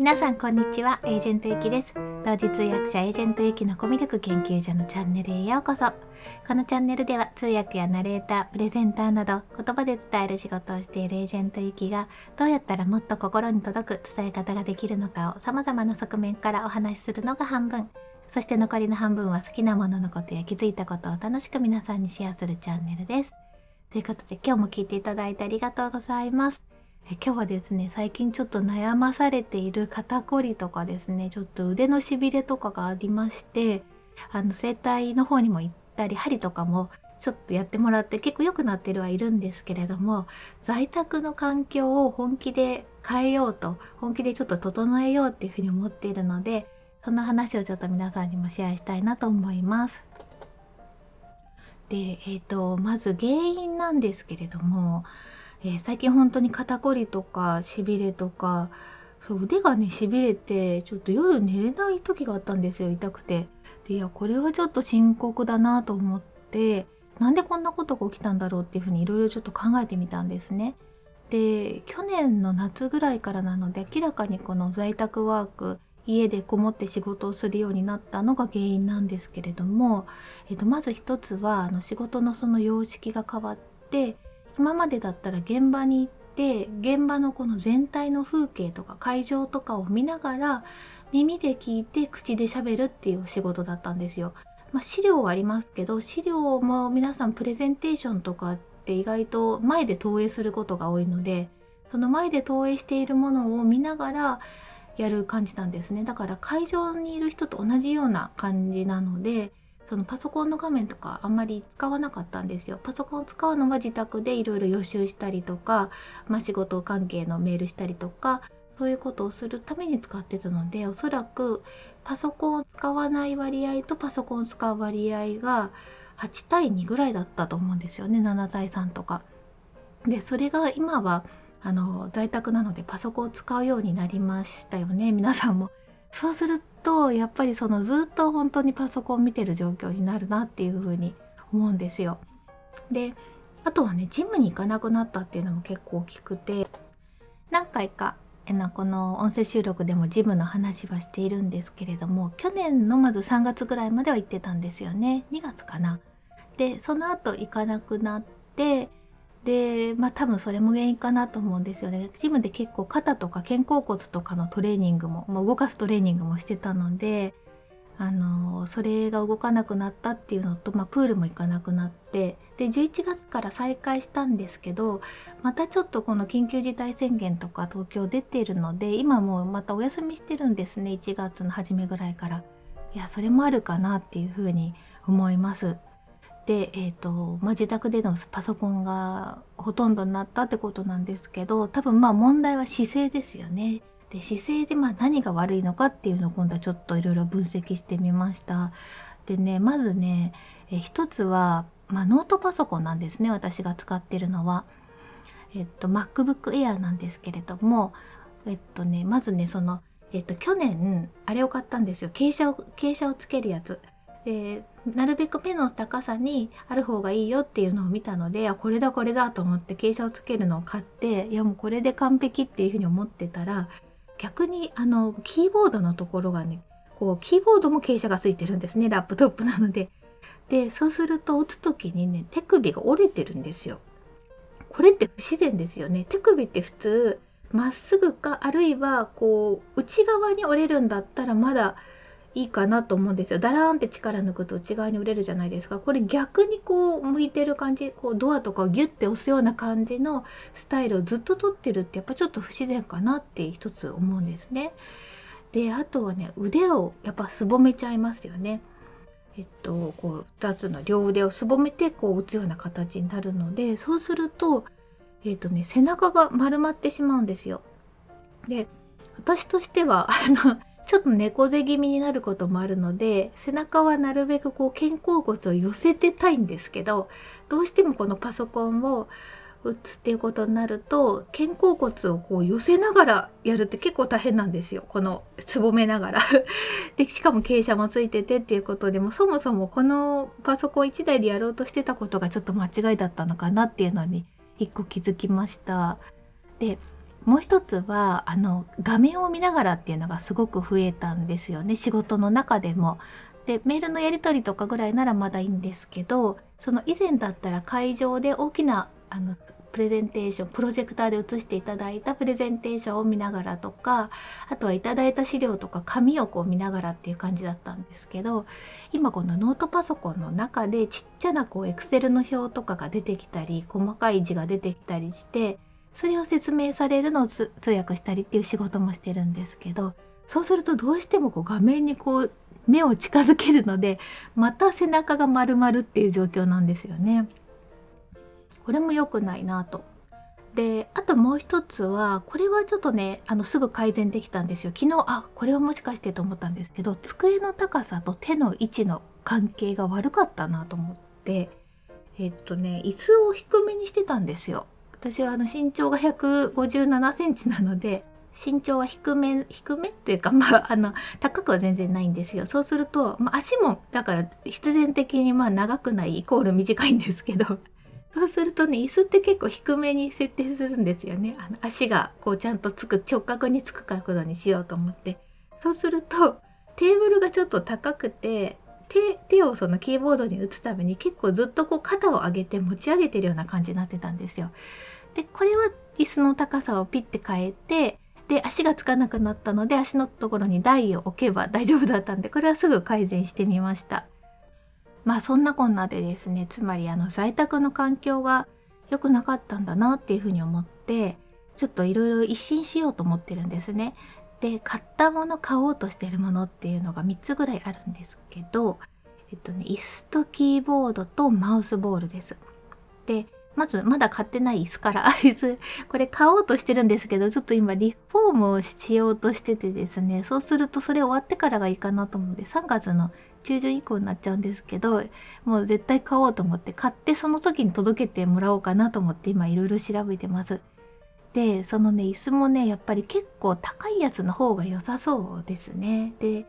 皆さんこんにちは。エージェントゆきです。同時通訳者エージェントゆきのコミュ力研究所のチャンネルへようこそ。このチャンネルでは通訳やナレータープレゼンターなど言葉で伝える仕事をしているエージェントゆきがどうやったらもっと心に届く伝え方ができるのかを様々な側面からお話しするのが半分。そして残りの半分は好きなもののことや気づいたことを楽しく皆さんにシェアするチャンネルです。ということで今日も聞いていただいてありがとうございます。え今日はですね最近ちょっと悩まされている肩こりとかですねちょっと腕のしびれとかがありましてあの整体の方にも行ったり針とかもちょっとやってもらって結構良くなってるはいるんですけれども在宅の環境を本気で変えようと本気でちょっと整えようっていうふうに思っているのでその話をちょっと皆さんにもシェアしたいなと思います。で、えーと、まず原因なんですけれども、えー、最近本当に肩こりとかしびれとかそう腕がねしびれてちょっと夜寝れない時があったんですよ痛くてでいやこれはちょっと深刻だなと思ってなんでこんなことが起きたんだろうっていうふうにいろいろちょっと考えてみたんですね。で去年の夏ぐらいからなので明らかにこの在宅ワーク家でこもって仕事をするようになったのが原因なんですけれども、えっと、まず一つはあの仕事のその様式が変わって今までだったら現場に行って現場のこの全体の風景とか会場とかを見ながら耳で聞いて口で喋るっていう仕事だったんですよ。まあ、資料はありますけど資料も皆さんプレゼンテーションとかって意外と前で投影することが多いのでその前で投影しているものを見ながらやる感じなんですねだから会場にいる人と同じような感じなのでそのパソコンの画面とかあんまり使わなかったんですよパソコンを使うのは自宅でいろいろ予習したりとか、まあ、仕事関係のメールしたりとかそういうことをするために使ってたのでおそらくパソコンを使わない割合とパソコンを使う割合が8対2ぐらいだったと思うんですよね7対3とか。でそれが今はあの在宅なのでパソコンを使うようになりましたよね皆さんも。そうするとやっぱりそのずっと本当にパソコン見てる状況になるなっていうふうに思うんですよ。であとはねジムに行かなくなったっていうのも結構大きくて何回かこの音声収録でもジムの話はしているんですけれども去年のまず3月ぐらいまでは行ってたんですよね2月かな。でその後行かなくなってでまあ多分それも原因かなと思うんですよね。ジムで結構肩とか肩甲骨とかのトレーニングももう動かすトレーニングもしてたのであのそれが動かなくなったっていうのと、まあ、プールも行かなくなってで11月から再開したんですけどまたちょっとこの緊急事態宣言とか東京出ているので今もうまたお休みしてるんですね1月の初めぐらいから。いやそれもあるかなっていうふうに思います。で、えーとまあ、自宅でのパソコンがほとんどになったってことなんですけど多分まあ問題は姿勢ですよね。で姿勢でまあ何が悪いのかっていうのを今度はちょっといろいろ分析してみました。でねまずね、え一つは、まあ、ノートパソコンなんですね私が使ってるのは。えっと MacBook Air なんですけれどもえっとねまずねそのえっと去年あれを買ったんですよ傾斜を傾斜をつけるやつ。でなるべく目の高さにある方がいいよっていうのを見たのであこれだこれだと思って傾斜をつけるのを買っていやもうこれで完璧っていうふうに思ってたら逆にあのキーボードのところがねこうキーボードも傾斜がついてるんですねラップトップなので。でそうすると打つ時にね手首が折れてるんですよ。これって不自然ですよね。手首って普通まっすぐかあるいはこう内側に折れるんだったらまだいいかなと思うんですよ。ダラーンって力抜くと内側に折れるじゃないですか。これ逆にこう向いてる感じ、こうドアとかをギュッて押すような感じのスタイルをずっと撮ってるってやっぱちょっと不自然かなって一つ思うんですね。で、あとはね、腕をやっぱすぼめちゃいますよね。えっと、こう2つの両腕をすぼめてこう打つような形になるのでそうすると,、えっとね、背中が丸まってしまうんですよ。で私としてはあのちょっと猫背気味になることもあるので背中はなるべくこう肩甲骨を寄せてたいんですけどどうしてもこのパソコンを打つっていうことになると肩甲骨をこう寄せながらやるって結構大変なんですよこのすぼめながら でしかも傾斜もついててっていうことでもそもそもこのパソコン1台でやろうとしてたことがちょっと間違いだったのかなっていうのに一個気づきました。でもう一つはあの画面を見ながらっていうのがすごく増えたんですよね仕事の中でも。でメールのやり取りとかぐらいならまだいいんですけどその以前だったら会場で大きなあのプレゼンテーションプロジェクターで映していただいたプレゼンテーションを見ながらとかあとはいただいた資料とか紙をこう見ながらっていう感じだったんですけど今このノートパソコンの中でちっちゃなこうエクセルの表とかが出てきたり細かい字が出てきたりしてそれを説明されるのを通訳したりっていう仕事もしてるんですけどそうするとどうしてもこう画面にこう目を近づけるのでまた背中が丸々っていう状況なんですよね。これも良くないなと。であともう一つはこれはちょっとねあのすぐ改善できたんですよ昨日あこれはもしかしてと思ったんですけど机の高さと手の位置の関係が悪かったなと思ってえっとね椅子を低めにしてたんですよ私はあの身長が157センチなので身長は低め低めというかまあ あの高くは全然ないんですよ。そうすると、まあ、足もだから必然的にまあ長くないイコール短いんですけど そうするとね椅子って結構低めに設定するんですよね。あの足がこうちゃんとつく直角につく角度にしようと思って。そうするとテーブルがちょっと高くて手手をそのキーボードに打つために結構ずっとこう肩を上げて持ち上げてるような感じになってたんですよ。でこれは椅子の高さをピッて変えてで足がつかなくなったので足のところに台を置けば大丈夫だったんでこれはすぐ改善してみました。まあそんなこんなでですねつまりあの在宅の環境が良くなかったんだなっていうふうに思ってちょっといろいろ一新しようと思ってるんですね。で買ったもの買おうとしてるものっていうのが3つぐらいあるんですけどえっとね椅子とキーボードとマウスボールです。でまずまだ買ってない椅子から椅子これ買おうとしてるんですけどちょっと今リフォームをしようとしててですねそうするとそれ終わってからがいいかなと思うんで3月の中旬以降になっちゃうんですけどもう絶対買おうと思って買ってその時に届けてもらおうかなと思って今いろいろ調べてます。でそのね椅子もねやっぱり結構高いやつの方が良さそうですね。で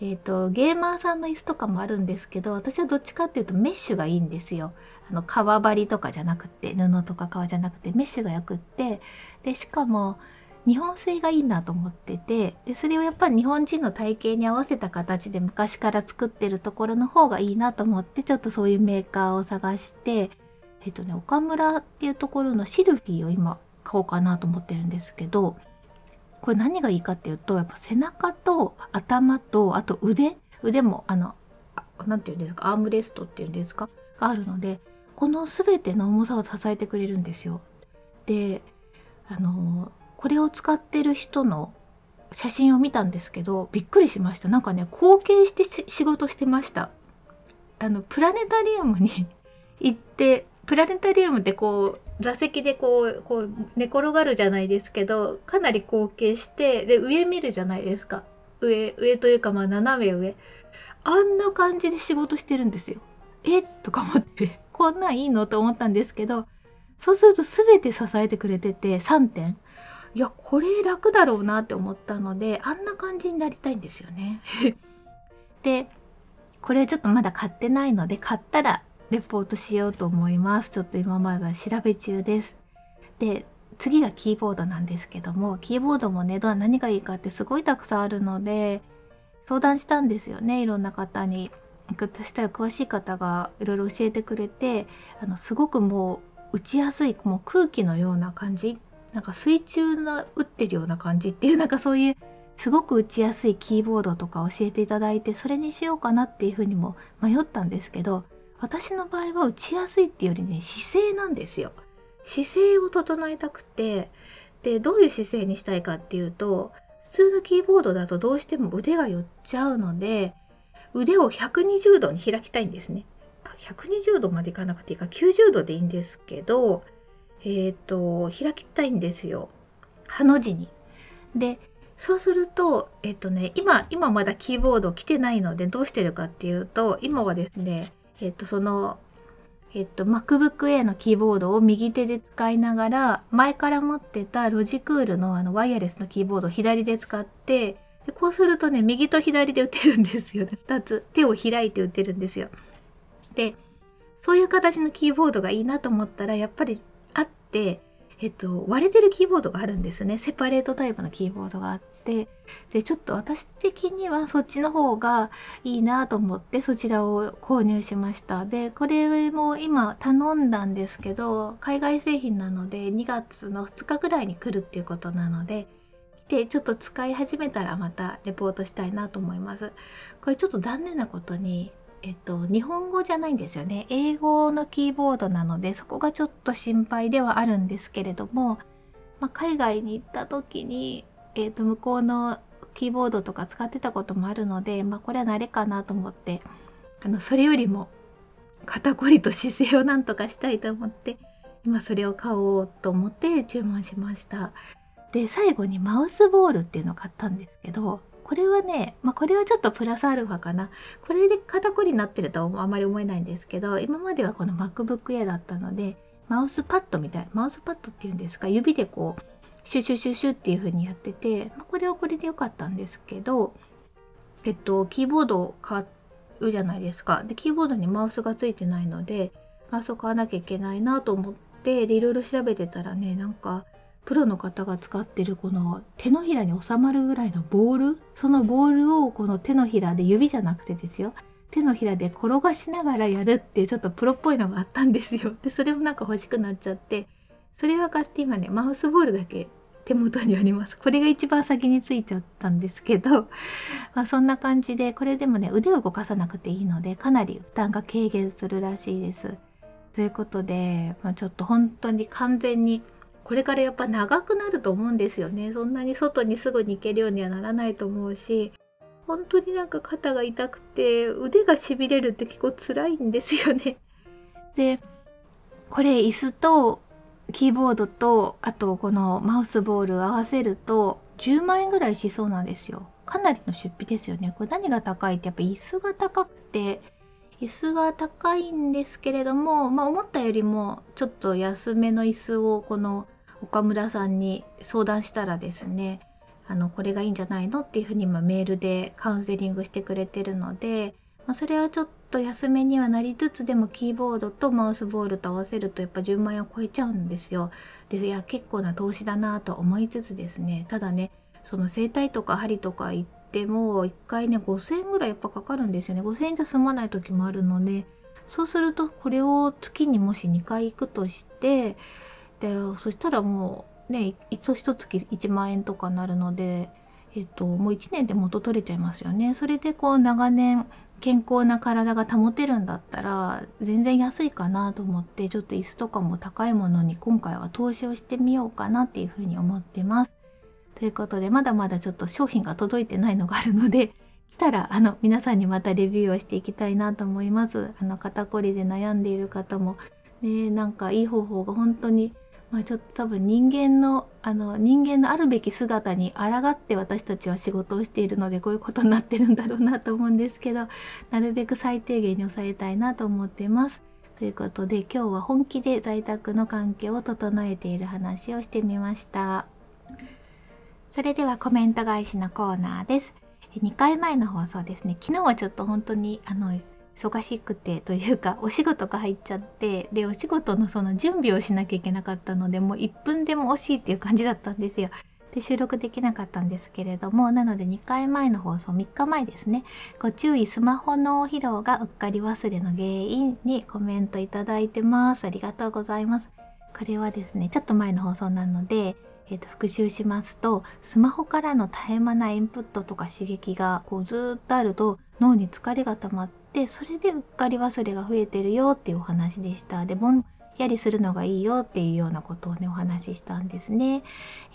えーと、ゲーマーさんの椅子とかもあるんですけど私はどっちかっていうとメッシュがいいんですよ。あの革張りとかじゃなくて布とか革じゃなくてメッシュがよくってでしかも日本製がいいなと思っててでそれをやっぱり日本人の体型に合わせた形で昔から作ってるところの方がいいなと思ってちょっとそういうメーカーを探してえっとね岡村っていうところのシルフィーを今買おうかなと思ってるんですけどこれ何がいいかっていうとやっぱ背中と頭とあと腕腕もあの何て言うんですかアームレストっていうんですかがあるのでこの全ての重さを支えてくれるんですよ。であのこれを使ってる人の写真を見たんですけどびっくりしましたなんかね後継して仕事してましたあのプラネタリウムに 行ってプラネタリウムってこう座席でこうこう寝転がるじゃないですけどかなり後傾してで上見るじゃないですか。上上というかまあ斜め上。あんな感じで仕事してるんですよ。え？っとか思って。こんなんいいのと思ったんですけどそうすると全て支えてくれてて3点。いやこれ楽だろうなって思ったのであんな感じになりたいんですよね。でこれちょっとまだ買ってないので買ったらレポートしようと思います。ちょっと今まだ調べ中です。で次がキーボードなんですけどもキーボードもねど何がいいかってすごいたくさんあるので相談したんですよねいろんな方に。そしたら詳しい方がいろいろ教えてくれてあのすごくもう打ちやすいもう空気のような感じなんか水中の打ってるような感じっていうなんかそういうすごく打ちやすいキーボードとか教えていただいてそれにしようかなっていうふうにも迷ったんですけど私の場合は打ちやすいっていうよりね姿勢なんですよ。姿勢を整えたくてでどういう姿勢にしたいかっていうと普通のキーボードだとどうしても腕が寄っちゃうので腕を120度に開きたいんですね。120度までいかなくていいか90度でいいんですけどえっ、ー、と開きたいんですよハの字に。でそうするとえっ、ー、とね今今まだキーボード来てないのでどうしてるかっていうと今はですねえっ、とそのえっと MacBook a のキーボードを右手で使いながら前から持ってたロジクールのあのワイヤレスのキーボードを左で使ってでこうするとね右と左で打てるんですよね 2つ手を開いて打てるんですよ。でそういう形のキーボードがいいなと思ったらやっぱりあってえっと、割れてるキーボードがあるんですね。セパレートタイプのキーボードがあって。でちょっと私的にはそっちの方がいいなと思ってそちらを購入しました。でこれも今頼んだんですけど海外製品なので2月の2日ぐらいに来るっていうことなのででちょっと使い始めたらまたレポートしたいなと思います。これちょっと残念なことにえっと、日本語じゃないんですよね。英語のキーボードなのでそこがちょっと心配ではあるんですけれども、まあ、海外に行った時に、えっと、向こうのキーボードとか使ってたこともあるので、まあ、これは慣れかなと思ってあのそれよりも肩こりと姿勢をなんとかしたいと思って今それを買おうと思って注文しました。で最後にマウスボールっていうのを買ったんですけどこれはね、まあ、これはちょっとプラスアルファかな。これで肩こりになってるとはあまり思えないんですけど今まではこの MacBook Air だったのでマウスパッドみたいマウスパッドっていうんですか？指でこうシュシュシュシュっていう風にやってて、まあ、これはこれで良かったんですけどえっとキーボードを買うじゃないですか。でキーボードにマウスがついてないのでマウスを買わなきゃいけないなと思ってでいろいろ調べてたらねなんかプロの方が使ってるこの手のひらに収まるぐらいのボールそのボールをこの手のひらで指じゃなくてですよ。手のひらで転がしながらやるっていうちょっとプロっぽいのがあったんですよ。でそれもなんか欲しくなっちゃって。それは買って今ねマウスボールだけ手元にあります。これが一番先についちゃったんですけど、まあ、そんな感じでこれでもね腕を動かさなくていいのでかなり負担が軽減するらしいです。ということで、まあ、ちょっと本当に完全にこれからやっぱ長くなると思うんですよねそんなに外にすぐに行けるようにはならないと思うし本当になんか肩が痛くて腕がしびれるって結構辛いんですよね。でこれ椅子とキーボードとあとこのマウスボール合わせると10万円ぐらいしそうなんですよ。かなりの出費ですよね。これ何が高いってやっぱ椅子が高くて椅子が高いんですけれども、まあ、思ったよりもちょっと安めの椅子をこの岡村さんに相談したらですねあのこれがいいんじゃないのっていうふうに今メールでカウンセリングしてくれてるので、まあ、それはちょっと安めにはなりつつでもキーボードとマウスボールと合わせるとやっぱ10万円を超えちゃうんですよ。でいや結構な投資だなと思いつつですねただねその整体とか針とか行っても1回ね5,000円ぐらいやっぱかかるんですよね5,000円じゃ済まない時もあるのでそうするとこれを月にもし2回行くとしてでそしたらもうね一一月1万円とかなるので、えっと、もう1年で元取れちゃいますよね。それでこう長年健康な体が保てるんだったら全然安いかなと思ってちょっと椅子とかも高いものに今回は投資をしてみようかなっていうふうに思ってます。ということでまだまだちょっと商品が届いてないのがあるので 来たらあの皆さんにまたレビューをしていきたいなと思います。あの肩こりで悩んでいる方もねなんかいい方法が本当にまあ、ちょっと多分人間のあの人間のあるべき姿に抗って私たちは仕事をしているのでこういうことになってるんだろうなと思うんですけどなるべく最低限に抑えたいなと思ってます。ということで今日は本気で在宅の環境を整えている話をしてみました。それではコメント返しのコーナーです。2回前の放送ですね昨日はちょっと本当にあの忙しくてというかお仕事が入っちゃってでお仕事のその準備をしなきゃいけなかったのでもう1分でも惜しいっていう感じだったんですよ。で収録できなかったんですけれどもなので2回前の放送3日前ですね。ご注意スマホの疲労がうっかり忘れの原因にコメントいただいてます。ありがとうございます。これはですねちょっと前の放送なのでえー、と復習しますとスマホからの絶え間ないインプットとか刺激がこうずっとあると脳に疲れが溜まってそれでうっかり忘れが増えてるよっていうお話でした。でぼんやりするのがいいよっていうようなことをねお話ししたんですね。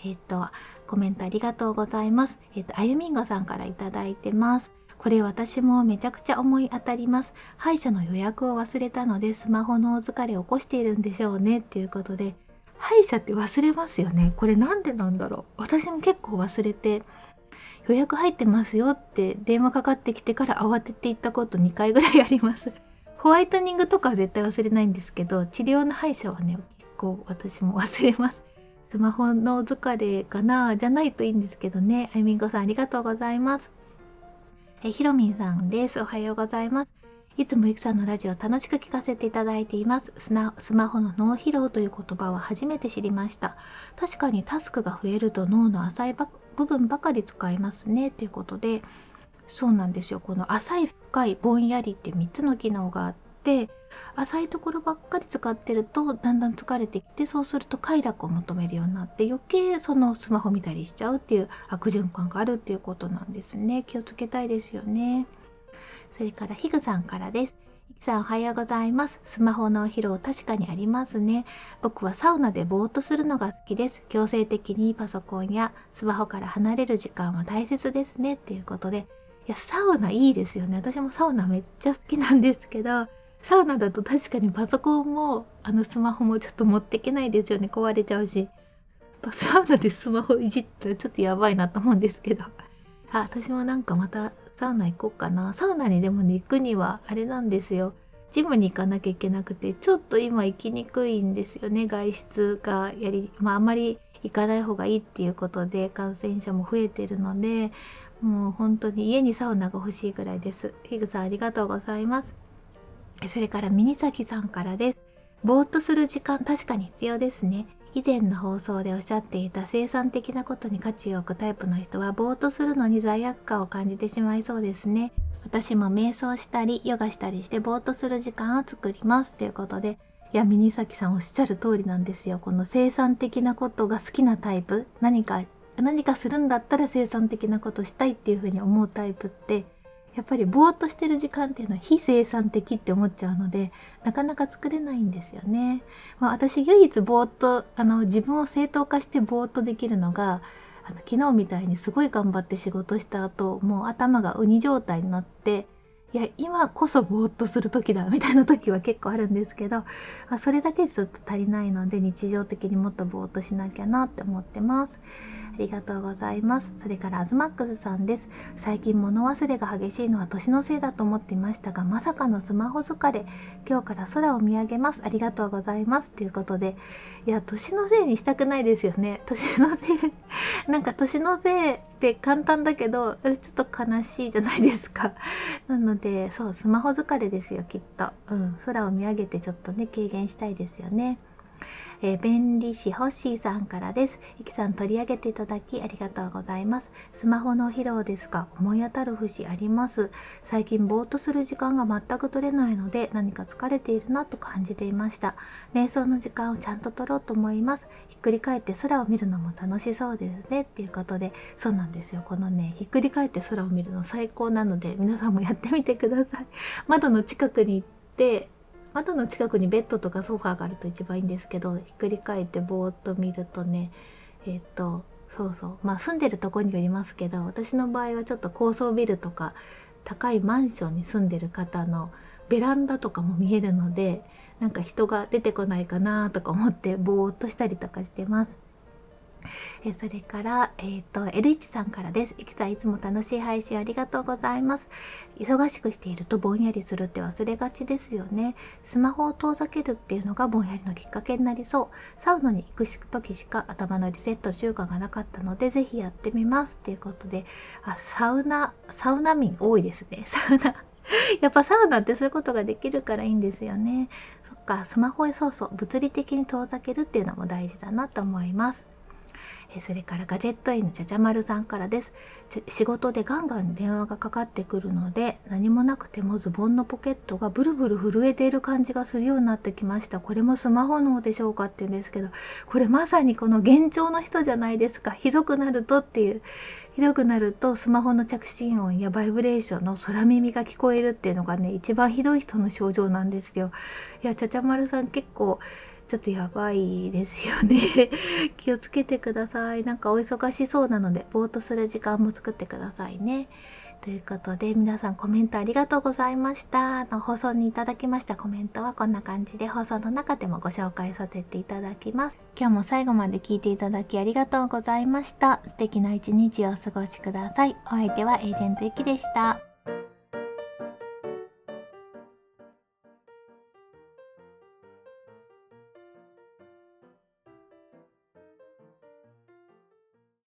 えっ、ー、とコメントありがとうございます。えっ、ー、とあゆみんごさんから頂いてます。これ私もめちゃくちゃ思い当たります。歯医者の予約を忘れたのでスマホのお疲れを起こしているんでしょうねっていうことで歯医者って忘れますよね。これなんでなんだろう。私も結構忘れて予約入ってますよって電話かかってきてから慌てて行ったこと2回ぐらいあります。ホワイトニングとかは絶対忘れないんですけど治療の歯医者はね結構私も忘れます。スマホの疲れかなじゃないといいんですけどね。あいみんこさんありがとうございます。えひろみんさんです。おはようございます。いつもゆきさんのラジオ楽しく聞かせていただいていますスマホの脳疲労という言葉は初めて知りました確かにタスクが増えると脳の浅い部分ばかり使いますねということでそうなんですよ。この浅い深いぼんやりって3つの機能があって浅いところばっかり使ってるとだんだん疲れてきてそうすると快楽を求めるようになって余計そのスマホ見たりしちゃうっていう悪循環があるっていうことなんですね。気をつけたいですよね。それからヒグさんからです。さんおはようございます。スマホのお疲労確かにありますね。僕はサウナでぼーっとするのが好きです。強制的にパソコンやスマホから離れる時間は大切ですね。っていうことで。いやサウナいいですよね。私もサウナめっちゃ好きなんですけど。サウナだと確かにパソコンもあのスマホもちょっと持っていけないですよね。壊れちゃうし。サウナでスマホいじったらちょっとやばいなと思うんですけど。あ私もなんかまたサウナ行こうかな。サウナにでもね行くにはあれなんですよ。ジムに行かなきゃいけなくてちょっと今行きにくいんですよね。外出がやりまああまり行かない方がいいっていうことで感染者も増えてるのでもう本当に家にサウナが欲しいぐらいです。ヒグさんありがとうございます。それからミニサキさんからです。ぼーっとする時間確かに必要ですね。以前の放送でおっしゃっていた生産的なことに価値を置くタイプの人はぼーっとするのに罪悪感を感じてしまいそうですね。私も瞑想したりヨガしたりしてぼーっとする時間を作りますということでいやミニサキさんおっしゃる通りなんですよ。この生産的なことが好きなタイプ何か何かするんだったら生産的なことしたいっていうふうに思うタイプってやっぱりぼーっとしてる時間っていうのは非生産的って思っちゃうのでなかなか作れないんですよね。まあ、私唯一ぼーっとあの自分を正当化してぼーっとできるのがあの昨日みたいにすごい頑張って仕事した後もう頭がウニ状態になっていや今こそぼーっとする時だみたいな時は結構あるんですけど、まあ、それだけちょっと足りないので日常的にもっとぼーっとしなきゃなって思ってます。ありがとうございます。それからアズマックスさんです。最近物忘れが激しいのは年のせいだと思っていましたが、まさかのスマホ疲れ。今日から空を見上げます。ありがとうございます。ということで、いや、年のせいにしたくないですよね。年のせい、なんか年のせいって簡単だけど、ちょっと悲しいじゃないですか。なので、そう、スマホ疲れですよ、きっと。うん、空を見上げてちょっとね、軽減したいですよね。えー、便利士ホッシーさんからです。いきさん取り上げていただきありがとうございます。スマホの疲労ですが思い当たる節あります。最近ぼーっとする時間が全く取れないので何か疲れているなと感じていました。瞑想の時間をちゃんと取ろうと思います。ひっくり返って空を見るのも楽しそうですねっていうことでそうなんですよこのねひっくり返って空を見るの最高なので皆さんもやってみてください。窓の近くに行って窓の近くにベッドとかソファーがあると一番いいんですけどひっくり返ってぼーっと見るとねえっ、とそうそうまあ住んでるとこによりますけど私の場合はちょっと高層ビルとか高いマンションに住んでる方のベランダとかも見えるのでなんか人が出てこないかなとか思ってぼーっとしたりとかしてます。えそれから、え、ー、と、エルイチさんからです。いきさん、いつも楽しい配信ありがとうございます。忙しくしているとぼんやりするって忘れがちですよね。スマホを遠ざけるっていうのがぼんやりのきっかけになりそう。サウナに行く時しか頭のリセット習慣がなかったので、ぜひやってみます。ということで、あ、サウナ、サウナ民多いですね。サウナ。やっぱサウナってそういうことができるからいいんですよね。そっか、スマホへそうそう、物理的に遠ざけるっていうのも大事だなと思います。えそれからガジェットインのちゃちゃまるさんからです。仕事でガンガン電話がかかってくるので何もなくてもズボンのポケットがブルブル震えている感じがするようになってきました。これもスマホ脳でしょうかって言うんですけどこれまさにこの幻聴の人じゃないですか。ひどくなるとっていう。ひどくなるとスマホの着信音やバイブレーションの空耳が聞こえるっていうのがね一番ひどい人の症状なんですよ。いやちゃちゃまるさん結構ちょっとやばいですよね。気をつけてください。なんかお忙しそうなのでぼーっとする時間も作ってくださいね。ということで皆さんコメントありがとうございました。の放送にいただきましたコメントはこんな感じで放送の中でもご紹介させていただきます。今日も最後まで聞いていただきありがとうございました。素敵な一日をお過ごしください。お相手はエージェントゆきでした。